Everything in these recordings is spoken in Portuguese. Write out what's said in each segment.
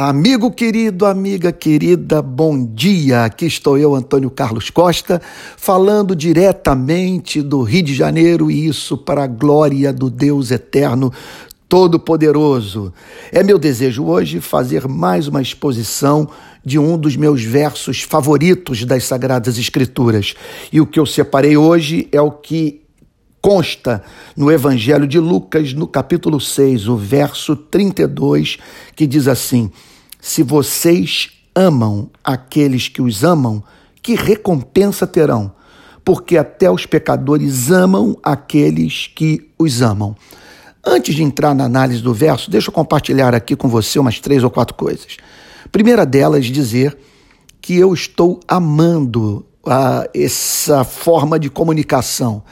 Amigo querido, amiga querida, bom dia. Aqui estou eu, Antônio Carlos Costa, falando diretamente do Rio de Janeiro e isso para a glória do Deus eterno Todo-Poderoso. É meu desejo hoje fazer mais uma exposição de um dos meus versos favoritos das Sagradas Escrituras. E o que eu separei hoje é o que consta no Evangelho de Lucas, no capítulo 6, o verso 32, que diz assim: Se vocês amam aqueles que os amam, que recompensa terão? Porque até os pecadores amam aqueles que os amam. Antes de entrar na análise do verso, deixa eu compartilhar aqui com você umas três ou quatro coisas. Primeira delas, dizer que eu estou amando ah, essa forma de comunicação,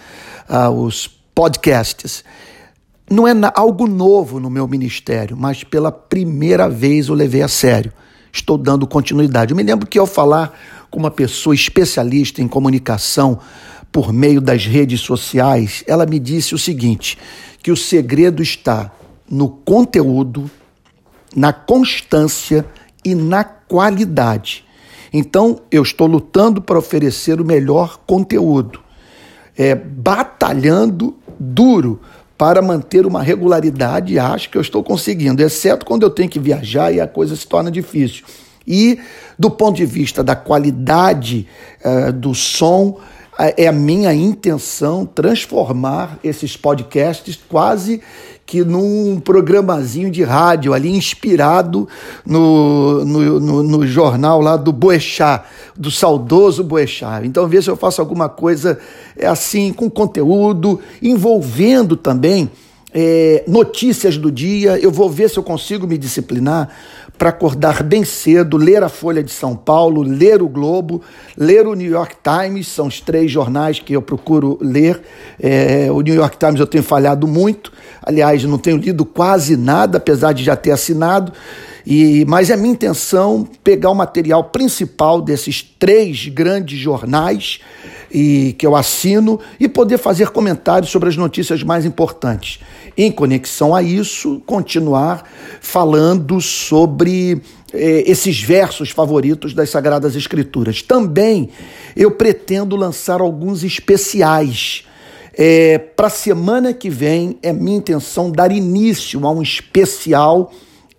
os podcasts. Não é algo novo no meu ministério, mas pela primeira vez eu levei a sério. Estou dando continuidade. Eu me lembro que ao falar com uma pessoa especialista em comunicação por meio das redes sociais, ela me disse o seguinte: que o segredo está no conteúdo, na constância e na qualidade. Então, eu estou lutando para oferecer o melhor conteúdo, é, batalhando duro para manter uma regularidade e acho que eu estou conseguindo, exceto quando eu tenho que viajar e a coisa se torna difícil. E do ponto de vista da qualidade uh, do som, é a minha intenção transformar esses podcasts quase que num programazinho de rádio ali inspirado no, no, no, no jornal lá do Boechat, do saudoso Boechat. Então, ver se eu faço alguma coisa é assim, com conteúdo, envolvendo também é, notícias do dia. Eu vou ver se eu consigo me disciplinar para acordar bem cedo, ler a Folha de São Paulo, ler o Globo, ler o New York Times, são os três jornais que eu procuro ler. É, o New York Times eu tenho falhado muito, aliás, não tenho lido quase nada, apesar de já ter assinado. E, mas é minha intenção pegar o material principal desses três grandes jornais e que eu assino e poder fazer comentários sobre as notícias mais importantes. Em conexão a isso, continuar falando sobre eh, esses versos favoritos das Sagradas Escrituras. Também eu pretendo lançar alguns especiais. É, Para a semana que vem, é minha intenção dar início a um especial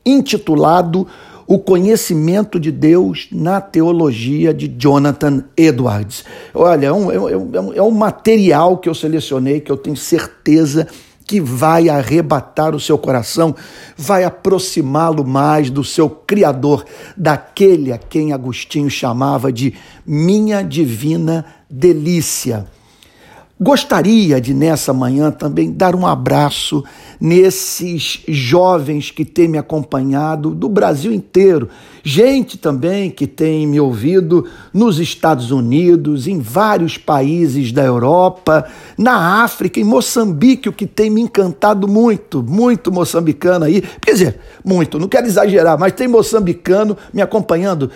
intitulado O Conhecimento de Deus na Teologia de Jonathan Edwards. Olha, é um, é um, é um material que eu selecionei que eu tenho certeza que vai arrebatar o seu coração, vai aproximá-lo mais do seu Criador, daquele a quem Agostinho chamava de minha divina delícia. Gostaria de, nessa manhã, também dar um abraço nesses jovens que têm me acompanhado do Brasil inteiro. Gente também que tem me ouvido nos Estados Unidos, em vários países da Europa, na África, em Moçambique, o que tem me encantado muito, muito moçambicano aí. Quer dizer, muito, não quero exagerar, mas tem moçambicano me acompanhando.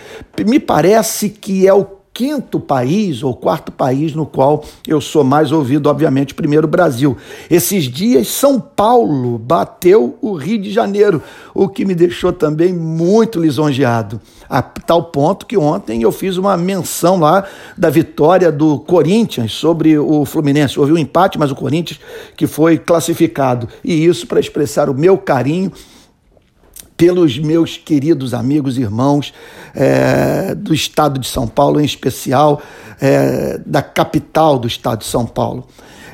Me parece que é o quinto país ou quarto país no qual eu sou mais ouvido, obviamente, primeiro Brasil. Esses dias São Paulo bateu o Rio de Janeiro, o que me deixou também muito lisonjeado. A tal ponto que ontem eu fiz uma menção lá da vitória do Corinthians sobre o Fluminense. Houve um empate, mas o Corinthians que foi classificado. E isso para expressar o meu carinho pelos meus queridos amigos e irmãos é, do estado de São Paulo, em especial é, da capital do estado de São Paulo.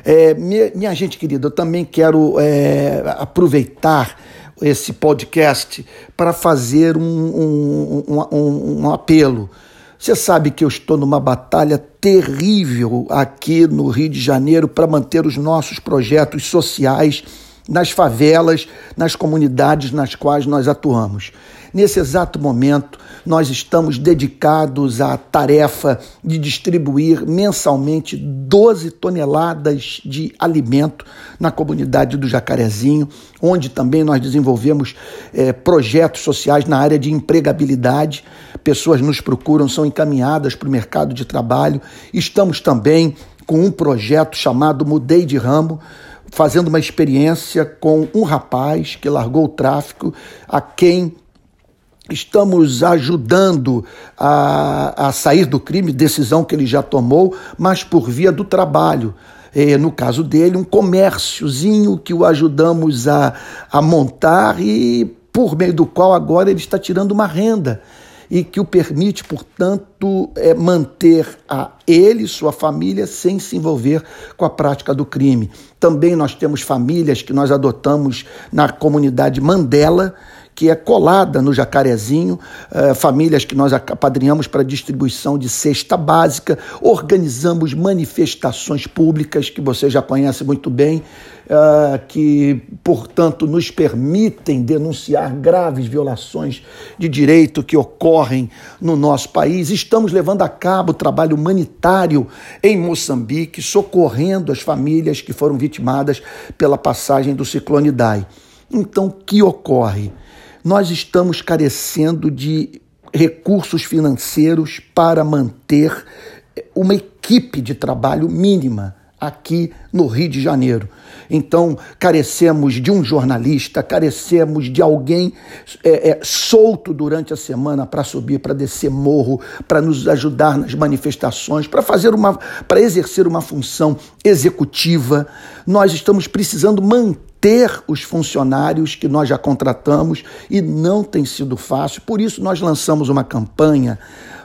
É, minha, minha, gente querida, eu também quero é, aproveitar esse podcast para fazer um, um, um, um apelo. Você sabe que eu estou numa batalha terrível aqui no Rio de Janeiro para manter os nossos projetos sociais nas favelas, nas comunidades nas quais nós atuamos. Nesse exato momento, nós estamos dedicados à tarefa de distribuir mensalmente 12 toneladas de alimento na comunidade do Jacarezinho, onde também nós desenvolvemos é, projetos sociais na área de empregabilidade. Pessoas nos procuram, são encaminhadas para o mercado de trabalho. Estamos também com um projeto chamado Mudei de Ramo fazendo uma experiência com um rapaz que largou o tráfico, a quem estamos ajudando a, a sair do crime, decisão que ele já tomou, mas por via do trabalho. No caso dele, um comérciozinho que o ajudamos a, a montar e por meio do qual agora ele está tirando uma renda e que o permite, portanto, é, manter a ele e sua família sem se envolver com a prática do crime. Também nós temos famílias que nós adotamos na comunidade Mandela, que é colada no Jacarezinho, eh, famílias que nós apadrinhamos para distribuição de cesta básica, organizamos manifestações públicas, que você já conhece muito bem, eh, que, portanto, nos permitem denunciar graves violações de direito que ocorrem no nosso país. Estamos levando a cabo trabalho humanitário em Moçambique, socorrendo as famílias que foram vitimadas pela passagem do ciclone Dai. Então, o que ocorre? Nós estamos carecendo de recursos financeiros para manter uma equipe de trabalho mínima aqui no Rio de Janeiro. Então, carecemos de um jornalista, carecemos de alguém é, é, solto durante a semana para subir, para descer morro, para nos ajudar nas manifestações, para fazer uma, para exercer uma função executiva. Nós estamos precisando manter ter os funcionários que nós já contratamos e não tem sido fácil. Por isso, nós lançamos uma campanha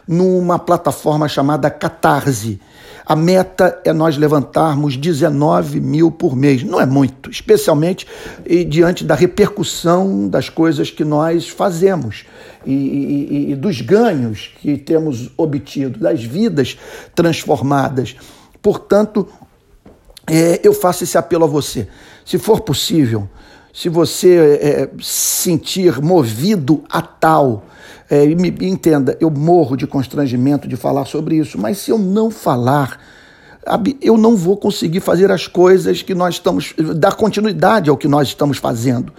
numa plataforma chamada Catarse. A meta é nós levantarmos 19 mil por mês. Não é muito, especialmente diante da repercussão das coisas que nós fazemos e, e, e dos ganhos que temos obtido, das vidas transformadas. Portanto, é, eu faço esse apelo a você. Se for possível, se você é, sentir movido a tal, é, me entenda, eu morro de constrangimento de falar sobre isso, mas se eu não falar, eu não vou conseguir fazer as coisas que nós estamos, dar continuidade ao que nós estamos fazendo.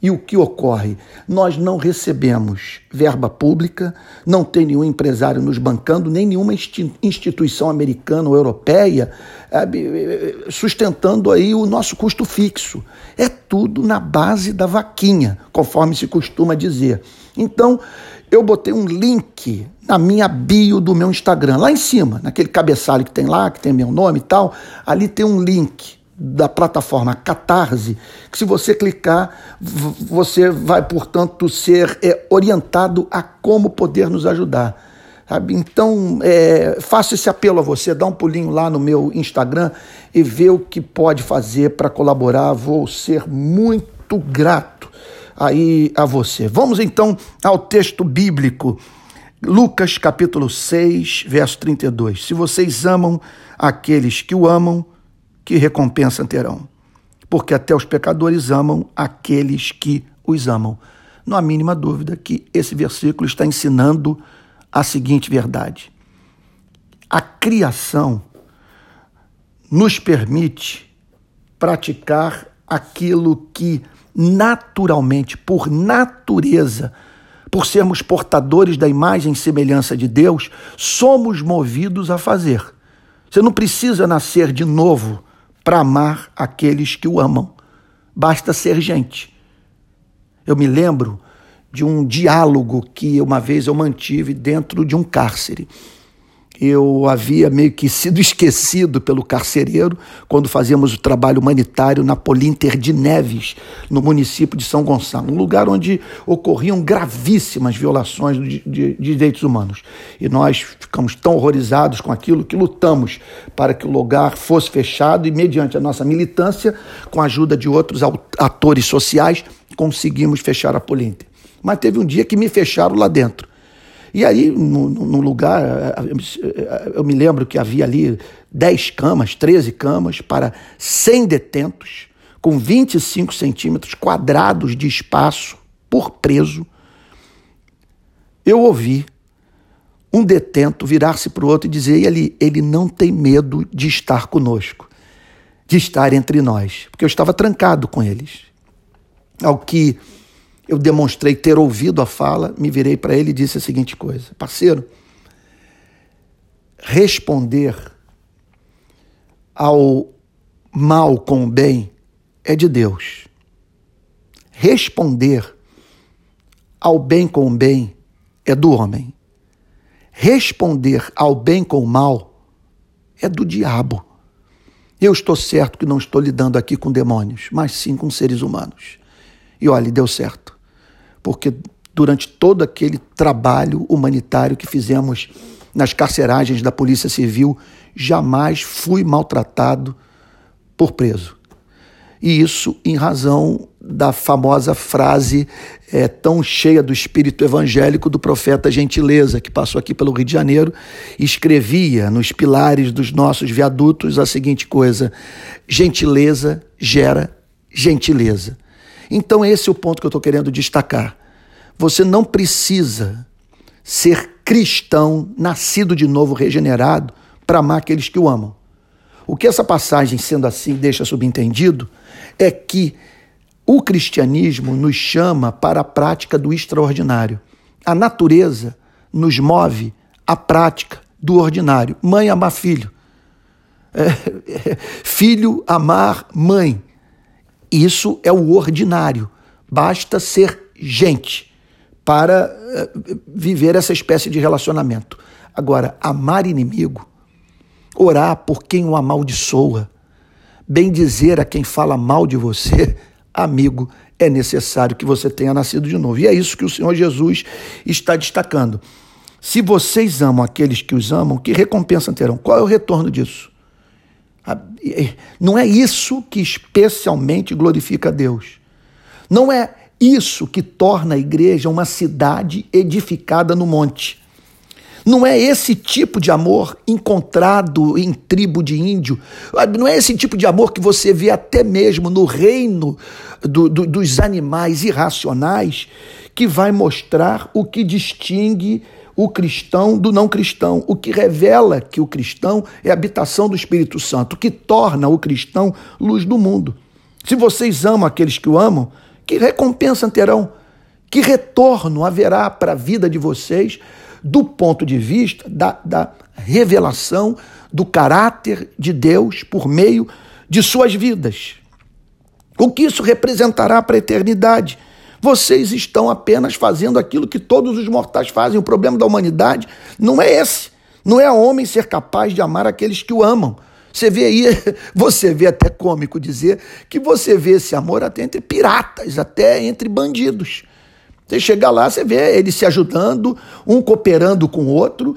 E o que ocorre? Nós não recebemos verba pública, não tem nenhum empresário nos bancando, nem nenhuma instituição americana ou europeia sustentando aí o nosso custo fixo. É tudo na base da vaquinha, conforme se costuma dizer. Então, eu botei um link na minha bio do meu Instagram, lá em cima, naquele cabeçalho que tem lá, que tem meu nome e tal, ali tem um link da plataforma Catarse, que se você clicar, você vai, portanto, ser é, orientado a como poder nos ajudar. Sabe? Então, é, faço esse apelo a você, dá um pulinho lá no meu Instagram e vê o que pode fazer para colaborar. Vou ser muito grato aí a você. Vamos então ao texto bíblico. Lucas capítulo 6, verso 32. Se vocês amam aqueles que o amam, que recompensa terão? Porque até os pecadores amam aqueles que os amam. Não há mínima dúvida que esse versículo está ensinando a seguinte verdade: a criação nos permite praticar aquilo que naturalmente, por natureza, por sermos portadores da imagem e semelhança de Deus, somos movidos a fazer. Você não precisa nascer de novo para amar aqueles que o amam. Basta ser gente. Eu me lembro de um diálogo que uma vez eu mantive dentro de um cárcere eu havia meio que sido esquecido pelo carcereiro quando fazíamos o trabalho humanitário na Polinter de Neves, no município de São Gonçalo, um lugar onde ocorriam gravíssimas violações de, de, de direitos humanos. E nós ficamos tão horrorizados com aquilo que lutamos para que o lugar fosse fechado e, mediante a nossa militância, com a ajuda de outros atores sociais, conseguimos fechar a Polinter. Mas teve um dia que me fecharam lá dentro. E aí, no, lugar, eu me lembro que havia ali 10 camas, 13 camas para 100 detentos, com 25 centímetros quadrados de espaço por preso. Eu ouvi um detento virar-se para o outro e dizer: ele, ele não tem medo de estar conosco, de estar entre nós, porque eu estava trancado com eles. Ao que eu demonstrei ter ouvido a fala, me virei para ele e disse a seguinte coisa: parceiro, responder ao mal com o bem é de Deus. Responder ao bem com o bem é do homem. Responder ao bem com o mal é do diabo. Eu estou certo que não estou lidando aqui com demônios, mas sim com seres humanos. E olha, deu certo. Porque durante todo aquele trabalho humanitário que fizemos nas carceragens da Polícia Civil, jamais fui maltratado por preso. E isso em razão da famosa frase é, tão cheia do espírito evangélico do profeta Gentileza, que passou aqui pelo Rio de Janeiro e escrevia nos pilares dos nossos viadutos a seguinte coisa: gentileza gera gentileza. Então, esse é o ponto que eu estou querendo destacar. Você não precisa ser cristão, nascido de novo, regenerado, para amar aqueles que o amam. O que essa passagem, sendo assim, deixa subentendido é que o cristianismo nos chama para a prática do extraordinário. A natureza nos move à prática do ordinário. Mãe amar filho. É, é, filho amar mãe. Isso é o ordinário. Basta ser gente para é, viver essa espécie de relacionamento. Agora, amar inimigo, orar por quem o amaldiçoa, bem dizer a quem fala mal de você, amigo, é necessário que você tenha nascido de novo. E é isso que o Senhor Jesus está destacando. Se vocês amam aqueles que os amam, que recompensa terão? Qual é o retorno disso? Não é isso que especialmente glorifica a Deus. Não é isso que torna a igreja uma cidade edificada no monte. Não é esse tipo de amor encontrado em tribo de índio. Não é esse tipo de amor que você vê até mesmo no reino do, do, dos animais irracionais, que vai mostrar o que distingue o cristão do não cristão, o que revela que o cristão é habitação do Espírito Santo, que torna o cristão luz do mundo. Se vocês amam aqueles que o amam, que recompensa terão? Que retorno haverá para a vida de vocês do ponto de vista da, da revelação do caráter de Deus por meio de suas vidas. O que isso representará para a eternidade? Vocês estão apenas fazendo aquilo que todos os mortais fazem. O problema da humanidade não é esse. Não é homem ser capaz de amar aqueles que o amam. Você vê aí, você vê até cômico dizer que você vê esse amor até entre piratas, até entre bandidos. Você chega lá, você vê eles se ajudando, um cooperando com o outro,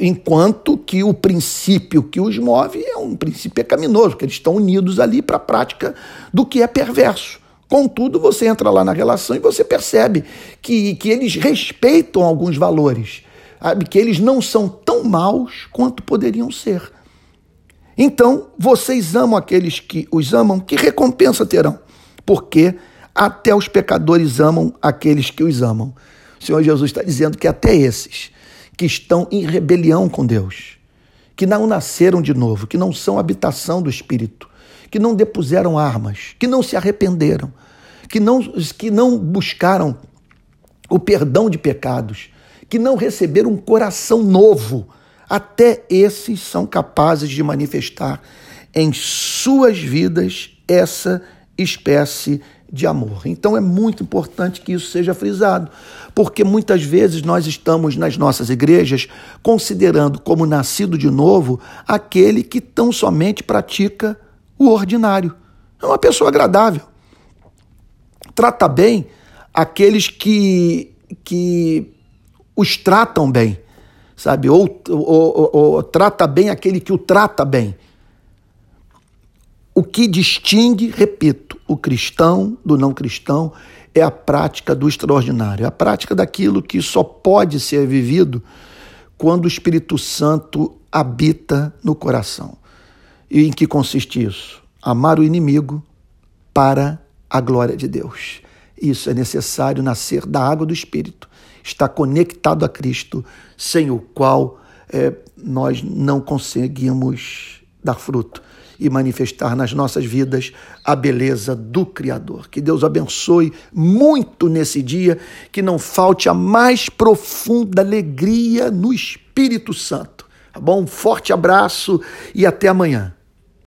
enquanto que o princípio que os move é um princípio pecaminoso, que eles estão unidos ali para a prática do que é perverso. Contudo, você entra lá na relação e você percebe que, que eles respeitam alguns valores, que eles não são tão maus quanto poderiam ser. Então, vocês amam aqueles que os amam, que recompensa terão? Porque até os pecadores amam aqueles que os amam. O Senhor Jesus está dizendo que até esses que estão em rebelião com Deus, que não nasceram de novo, que não são habitação do Espírito, que não depuseram armas, que não se arrependeram, que não, que não buscaram o perdão de pecados, que não receberam um coração novo, até esses são capazes de manifestar em suas vidas essa espécie de amor. Então é muito importante que isso seja frisado, porque muitas vezes nós estamos nas nossas igrejas considerando como nascido de novo aquele que tão somente pratica o ordinário. É uma pessoa agradável. Trata bem aqueles que, que os tratam bem, sabe? Ou, ou, ou, ou trata bem aquele que o trata bem. O que distingue, repito, o cristão do não cristão é a prática do extraordinário, é a prática daquilo que só pode ser vivido quando o Espírito Santo habita no coração. E em que consiste isso? Amar o inimigo para a glória de Deus. Isso é necessário nascer da água do Espírito, estar conectado a Cristo, sem o qual é, nós não conseguimos dar fruto e manifestar nas nossas vidas a beleza do Criador. Que Deus abençoe muito nesse dia, que não falte a mais profunda alegria no Espírito Santo. Tá bom? Um forte abraço e até amanhã.